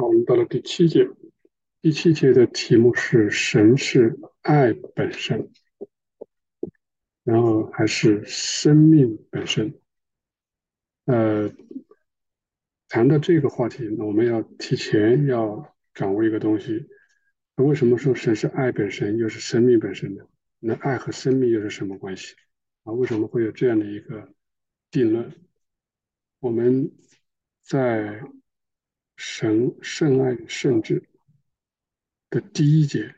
好，我们到了第七节。第七节的题目是“神是爱本身”，然后还是生命本身。呃，谈到这个话题，那我们要提前要掌握一个东西：为什么说神是爱本身，又是生命本身呢？那爱和生命又是什么关系？啊，为什么会有这样的一个定论？我们在。神圣爱与圣智的第一节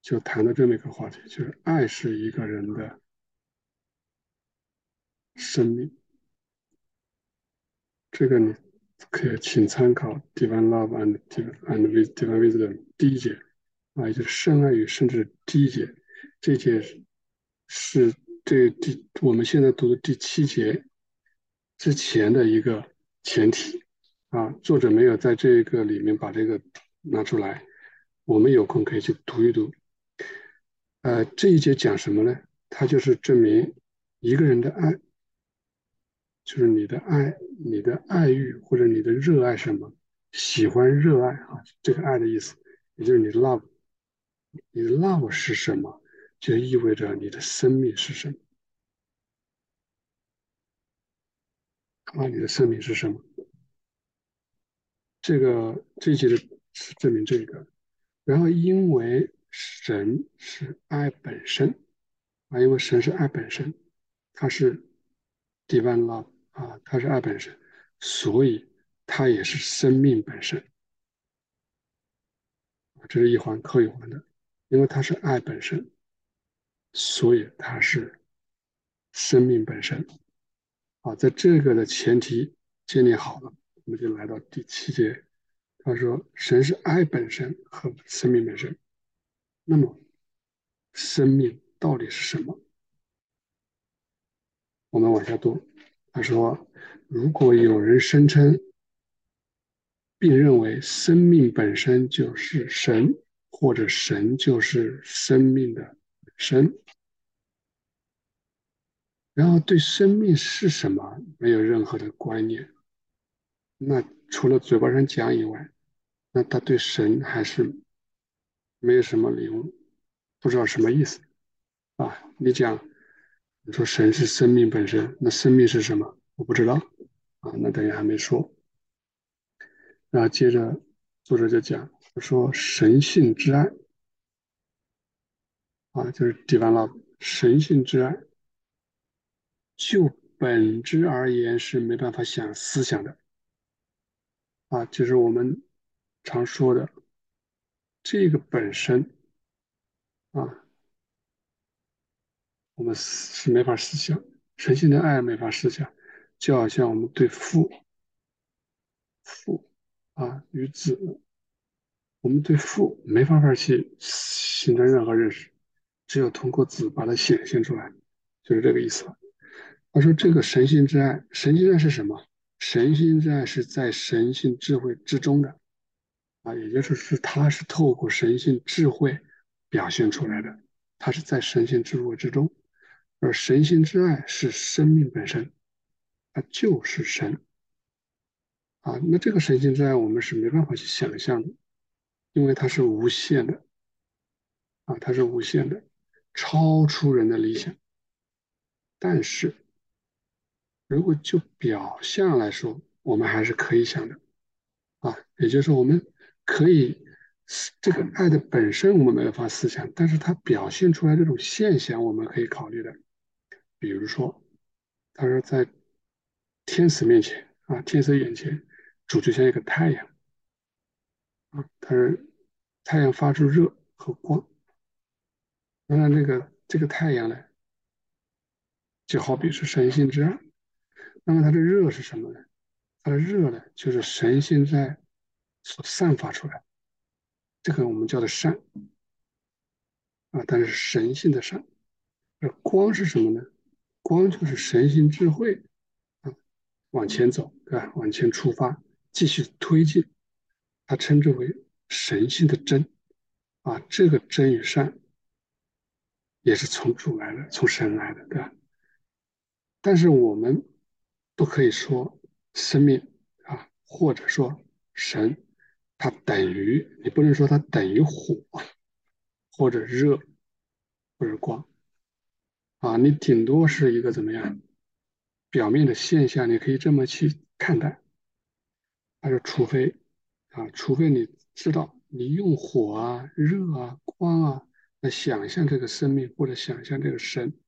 就谈到这么一个话题，就是爱是一个人的生命。这个你可以请参考《Divine Love and and Divine Wisdom》第一节啊，也就是圣爱与圣智第一节。这节是这第我们现在读的第七节之前的一个前提。啊，作者没有在这个里面把这个拿出来，我们有空可以去读一读。呃，这一节讲什么呢？它就是证明一个人的爱，就是你的爱，你的爱欲或者你的热爱什么，喜欢热爱啊，这个爱的意思，也就是你 love，你的 love 是什么，就意味着你的生命是什么。啊，你的生命是什么？这个这一节的是证明这个，然后因为神是爱本身啊，因为神是爱本身，他是 divine love 啊，他是爱本身，所以他也是生命本身。这是一环扣一环的，因为他是爱本身，所以他是生命本身。啊，在这个的前提建立好了。我们就来到第七节，他说：“神是爱本身和生命本身。那么，生命到底是什么？”我们往下读，他说：“如果有人声称，并认为生命本身就是神，或者神就是生命的神，然后对生命是什么没有任何的观念。”那除了嘴巴上讲以外，那他对神还是没有什么领悟，不知道什么意思啊？你讲，你说神是生命本身，那生命是什么？我不知道啊。那等于还没说。然后接着作者就讲，说神性之爱啊，就是 divine love，神性之爱，就本质而言是没办法想思想的。啊，就是我们常说的这个本身啊，我们是没法思想，神性的爱没法思想，就好像我们对父父啊与子，我们对父没办法去形成任何认识，只有通过子把它显现出来，就是这个意思。他说这个神性之爱，神性爱是什么？神性之爱是在神性智慧之中的，啊，也就是是它是透过神性智慧表现出来的，它是在神性智慧之中，而神性之爱是生命本身，它就是神，啊，那这个神性之爱我们是没办法去想象的，因为它是无限的，啊，它是无限的，超出人的理想，但是。如果就表象来说，我们还是可以想的，啊，也就是，我们可以这个爱的本身我们没有法思想，但是它表现出来这种现象，我们可以考虑的。比如说，他说在天使面前啊，天使眼前，主就像一个太阳，啊，他说太阳发出热和光，那那个这个太阳呢，就好比是神性之爱。那么它的热是什么呢？它的热呢，就是神现在所散发出来，这个我们叫做善啊，但是神性的善。而光是什么呢？光就是神性智慧啊，往前走，对吧？往前出发，继续推进，它称之为神性的真啊。这个真与善也是从主来的，从神来的，对吧？但是我们。不可以说生命啊，或者说神它等于，你不能说它等于火或者热或者光啊，你顶多是一个怎么样表面的现象，你可以这么去看待。但是除非啊，除非你知道你用火啊、热啊、光啊来想象这个生命或者想象这个神，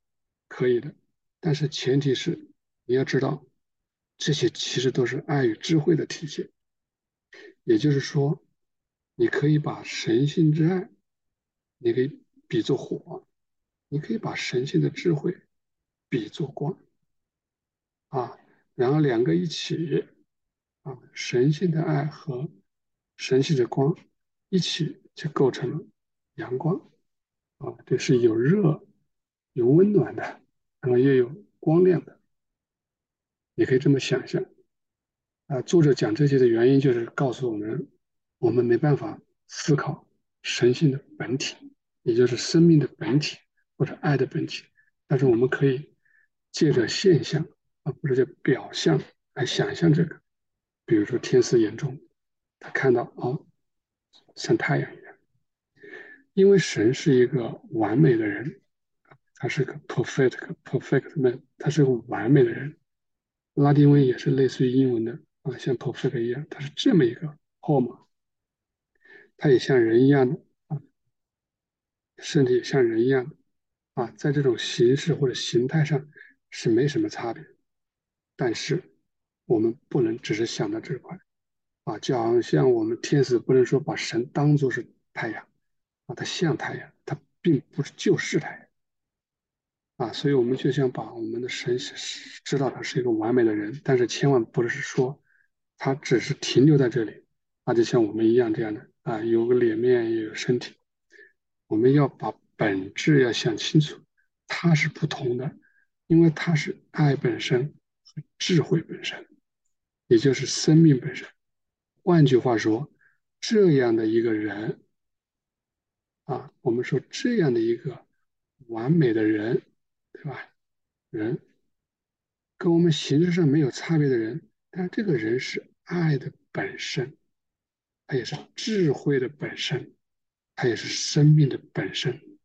可以的。但是前提是你要知道，这些其实都是爱与智慧的体现。也就是说，你可以把神性之爱，你可以比作火，你可以把神性的智慧比作光，啊，然后两个一起，啊，神性的爱和神性的光一起就构成了阳光，啊，这是有热、有温暖的，然后又有光亮的，你可以这么想象。啊，作者讲这些的原因就是告诉我们，我们没办法思考神性的本体，也就是生命的本体或者爱的本体，但是我们可以借着现象啊，或者叫表象来想象这个。比如说天使眼中，他看到哦，像太阳一样，因为神是一个完美的人，他是个 perfect perfect man，他是个完美的人。拉丁文也是类似于英文的。啊，像 perfect 一样，它是这么一个号码，它也像人一样的啊，身体像人一样啊，在这种形式或者形态上是没什么差别，但是我们不能只是想到这块啊，就好像我们天使不能说把神当作是太阳啊，它像太阳，它并不是就是太阳啊，所以我们就想把我们的神知道他是一个完美的人，但是千万不是说。他只是停留在这里，那就像我们一样这样的啊，有个脸面，也有身体。我们要把本质要想清楚，它是不同的，因为它是爱本身和智慧本身，也就是生命本身。换句话说，这样的一个人啊，我们说这样的一个完美的人，对吧？人跟我们形式上没有差别的人。但这个人是爱的本身，他也是智慧的本身，他也是生命的本身。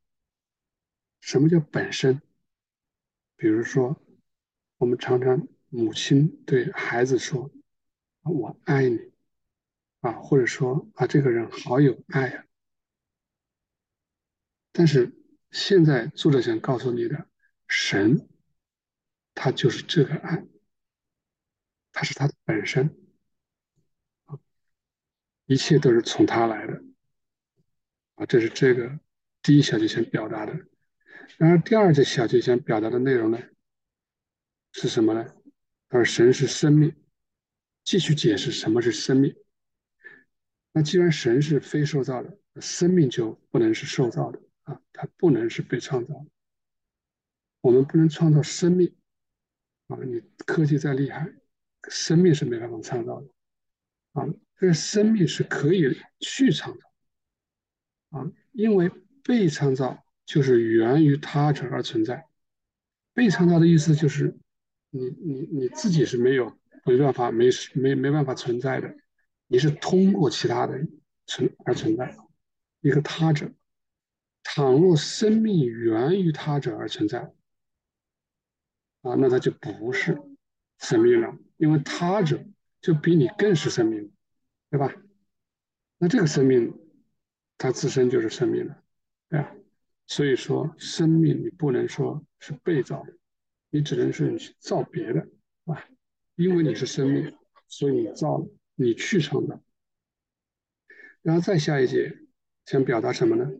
什么叫本身？比如说，我们常常母亲对孩子说：“我爱你。”啊，或者说啊，这个人好有爱啊。但是现在作者想告诉你的，神，他就是这个爱。它是它的本身，一切都是从它来的，啊，这是这个第一小节想表达的。然而第二节小节想表达的内容呢，是什么呢？而神是生命，继续解释什么是生命。那既然神是非受造的，生命就不能是受造的啊，它不能是被创造的。我们不能创造生命啊，你科技再厉害。生命是没办法创造的啊，这个生命是可以去创造啊，因为被创造就是源于他者而存在。被创造的意思就是，你你你自己是没有没办法没没没办法存在的，你是通过其他的存而存在一个他者。倘若生命源于他者而存在啊，那它就不是生命了。因为他者就比你更是生命，对吧？那这个生命，它自身就是生命了，对吧？所以说，生命你不能说是被造的，你只能是你去造别的，啊，因为你是生命，所以你造了，你去创造。然后再下一节，想表达什么呢？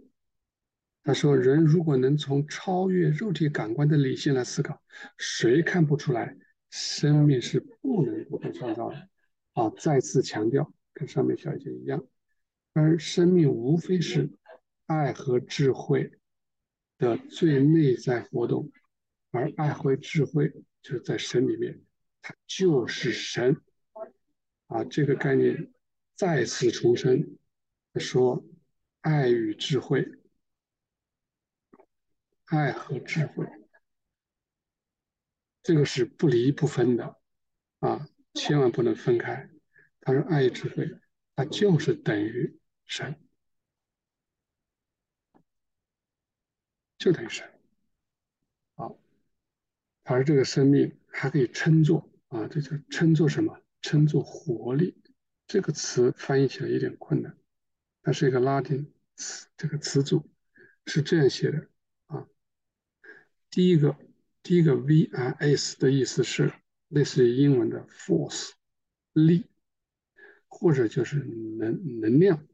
他说：人如果能从超越肉体感官的理性来思考，谁看不出来？生命是不能够被创造的，啊！再次强调，跟上面小节一样，而生命无非是爱和智慧的最内在活动，而爱和智慧就是在神里面，它就是神，啊！这个概念再次重申，说爱与智慧，爱和智慧。这个是不离不分的，啊，千万不能分开。他说爱与智慧，它就是等于神，就等于神。好，而这个生命还可以称作啊，这就称作什么？称作活力。这个词翻译起来有点困难，它是一个拉丁词，这个词组是这样写的。第一个，第一个 V I S 的意思是类似于英文的 force 力，或者就是能能量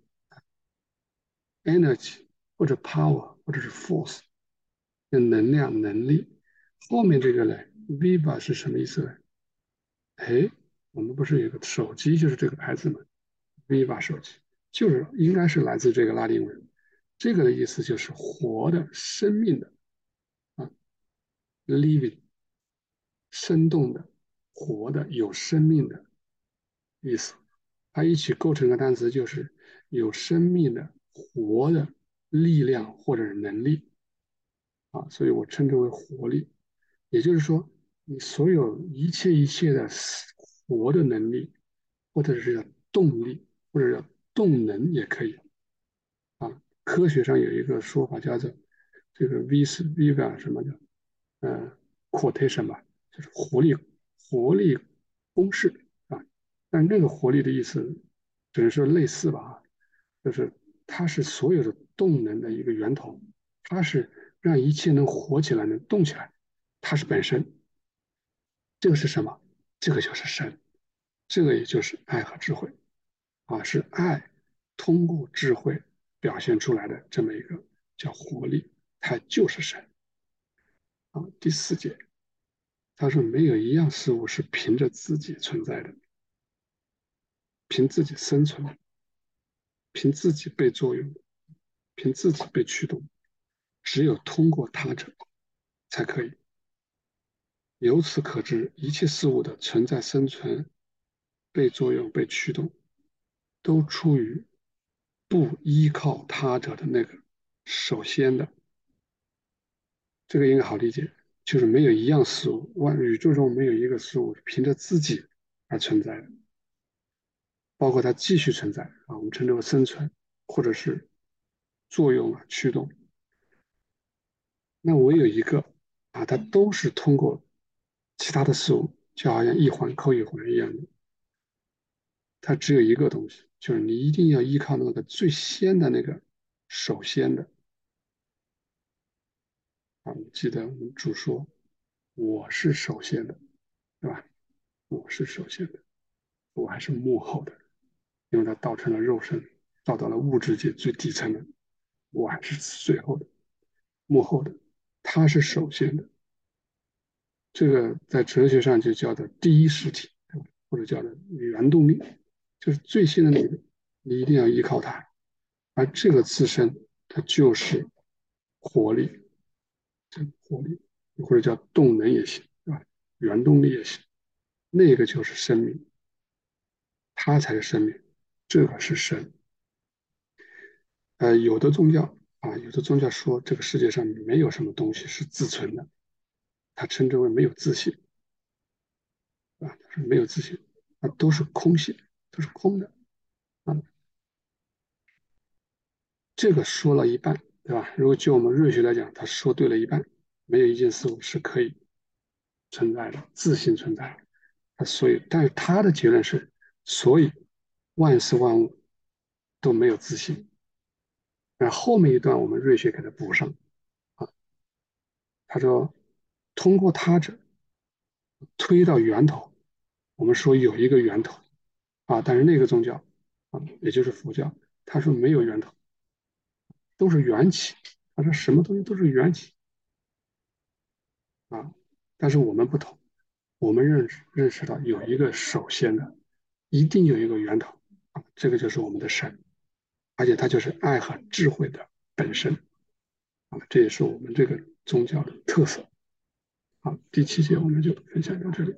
energy 或者 power 或者是 force 的能量能力。后面这个呢，Viva 是什么意思呢？哎，我们不是有个手机就是这个牌子吗？Viva 手机就是应该是来自这个拉丁文，这个的意思就是活的、生命的，living，生动的、活的、有生命的意思。它一起构成个单词就是有生命的、活的力量或者是能力啊，所以我称之为活力。也就是说，你所有一切一切的活的能力，或者是叫动力，或者叫动能也可以。啊，科学上有一个说法叫做这个 vis viva，什么的，呃，quotation 吧，就是活力活力公式啊。但那个活力的意思只能说类似吧，就是它是所有的动能的一个源头，它是让一切能活起来、能动起来。它是本身，这个是什么？这个就是神，这个也就是爱和智慧，啊，是爱通过智慧表现出来的这么一个叫活力，它就是神。第四节，他说没有一样事物是凭着自己存在的，凭自己生存，凭自己被作用，凭自己被驱动，只有通过他者才可以。由此可知，一切事物的存在、生存、被作用、被驱动，都出于不依靠他者的那个首先的。这个应该好理解，就是没有一样事物，万宇宙中没有一个事物凭着自己而存在的，包括它继续存在啊，我们称之为生存，或者是作用啊、驱动。那唯有一个啊，它都是通过。其他的事物就好像一环扣一环一样的，它只有一个东西，就是你一定要依靠那个最先的那个首先的。啊，记得我们主说，我是首先的，对吧？我是首先的，我还是幕后的，因为它造成了肉身，造到了物质界最底层的，我还是最后的，幕后的，他是首先的。这个在哲学上就叫做第一实体，对吧？或者叫做原动力，就是最新的那个，你一定要依靠它。而这个自身，它就是活力，这个活力或者叫动能也行，对吧？原动力也行，那个就是生命，它才是生命，这个是神。呃，有的宗教啊，有的宗教说这个世界上没有什么东西是自存的。他称之为没有自信，啊，他说没有自信，啊，都是空性，都是空的，啊，这个说了一半，对吧？如果就我们瑞学来讲，他说对了一半，没有一件事物是可以存在的，自信存在，他所以，但是他的结论是，所以万事万物都没有自信，那后面一段我们瑞学给他补上，啊，他说。通过他者推到源头，我们说有一个源头啊，但是那个宗教啊，也就是佛教，他说没有源头，都是缘起。他说什么东西都是缘起啊，但是我们不同，我们认识认识到有一个首先的，一定有一个源头啊，这个就是我们的神，而且它就是爱和智慧的本身啊，这也是我们这个宗教的特色。好，第七节我们就分享到这里。